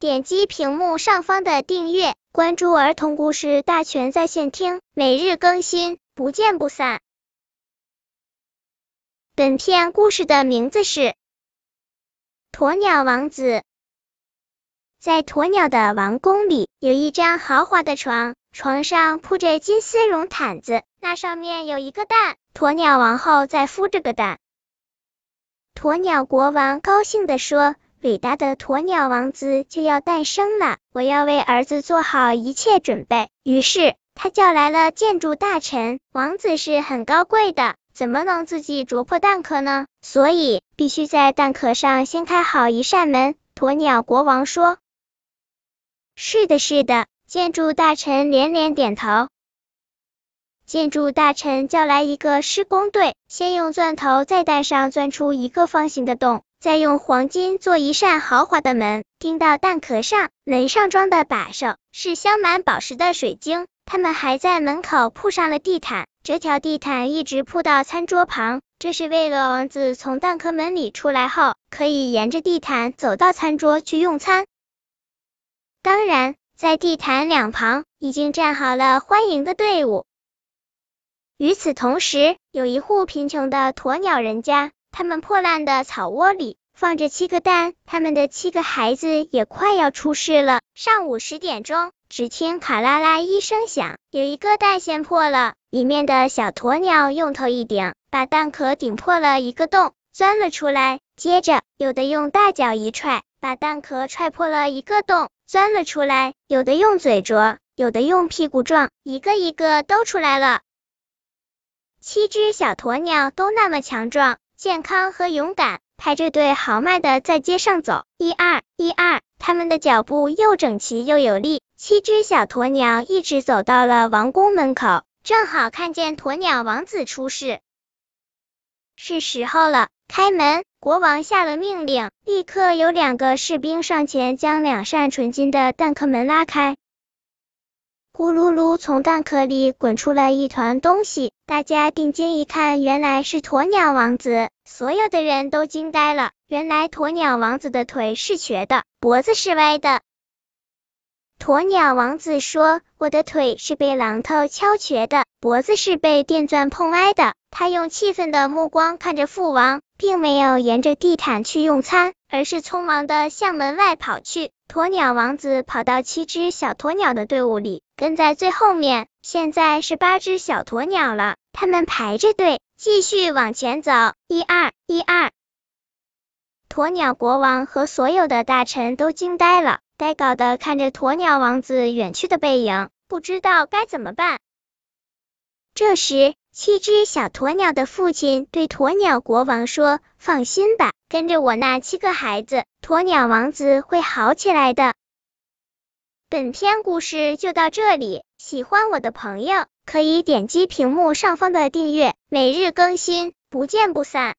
点击屏幕上方的订阅，关注儿童故事大全在线听，每日更新，不见不散。本片故事的名字是《鸵鸟王子》。在鸵鸟的王宫里，有一张豪华的床，床上铺着金丝绒毯子，那上面有一个蛋，鸵鸟王后在孵这个蛋。鸵鸟国王高兴地说：“伟大的鸵鸟王子就要诞生了，我要为儿子做好一切准备。”于是他叫来了建筑大臣。王子是很高贵的，怎么能自己啄破蛋壳呢？所以必须在蛋壳上先开好一扇门。鸵鸟国王说。是的，是的，建筑大臣连连点头。建筑大臣叫来一个施工队，先用钻头在蛋上钻出一个方形的洞，再用黄金做一扇豪华的门，钉到蛋壳上。门上装的把手是镶满宝石的水晶。他们还在门口铺上了地毯，这条地毯一直铺到餐桌旁，这是为了王子从蛋壳门里出来后，可以沿着地毯走到餐桌去用餐。当然，在地毯两旁已经站好了欢迎的队伍。与此同时，有一户贫穷的鸵鸟人家，他们破烂的草窝里放着七个蛋，他们的七个孩子也快要出世了。上午十点钟，只听卡啦啦一声响，有一个蛋先破了，里面的小鸵鸟用头一顶，把蛋壳顶破了一个洞，钻了出来。接着，有的用大脚一踹，把蛋壳踹破了一个洞。钻了出来，有的用嘴啄，有的用屁股撞，一个一个都出来了。七只小鸵鸟都那么强壮、健康和勇敢，排着队豪迈的在街上走，一二一二，他们的脚步又整齐又有力。七只小鸵鸟一直走到了王宫门口，正好看见鸵鸟王子出世。是时候了，开门！国王下了命令，立刻有两个士兵上前将两扇纯金的蛋壳门拉开。咕噜噜，从蛋壳里滚出了一团东西，大家定睛一看，原来是鸵鸟王子。所有的人都惊呆了，原来鸵鸟王子的腿是瘸的，脖子是歪的。鸵鸟王子说：“我的腿是被榔头敲瘸的，脖子是被电钻碰歪的。”他用气愤的目光看着父王，并没有沿着地毯去用餐，而是匆忙的向门外跑去。鸵鸟王子跑到七只小鸵鸟的队伍里，跟在最后面。现在是八只小鸵鸟了，他们排着队继续往前走，一二一二。鸵鸟国王和所有的大臣都惊呆了。呆搞的看着鸵鸟王子远去的背影，不知道该怎么办。这时，七只小鸵鸟的父亲对鸵鸟国王说：“放心吧，跟着我那七个孩子，鸵鸟王子会好起来的。”本篇故事就到这里，喜欢我的朋友可以点击屏幕上方的订阅，每日更新，不见不散。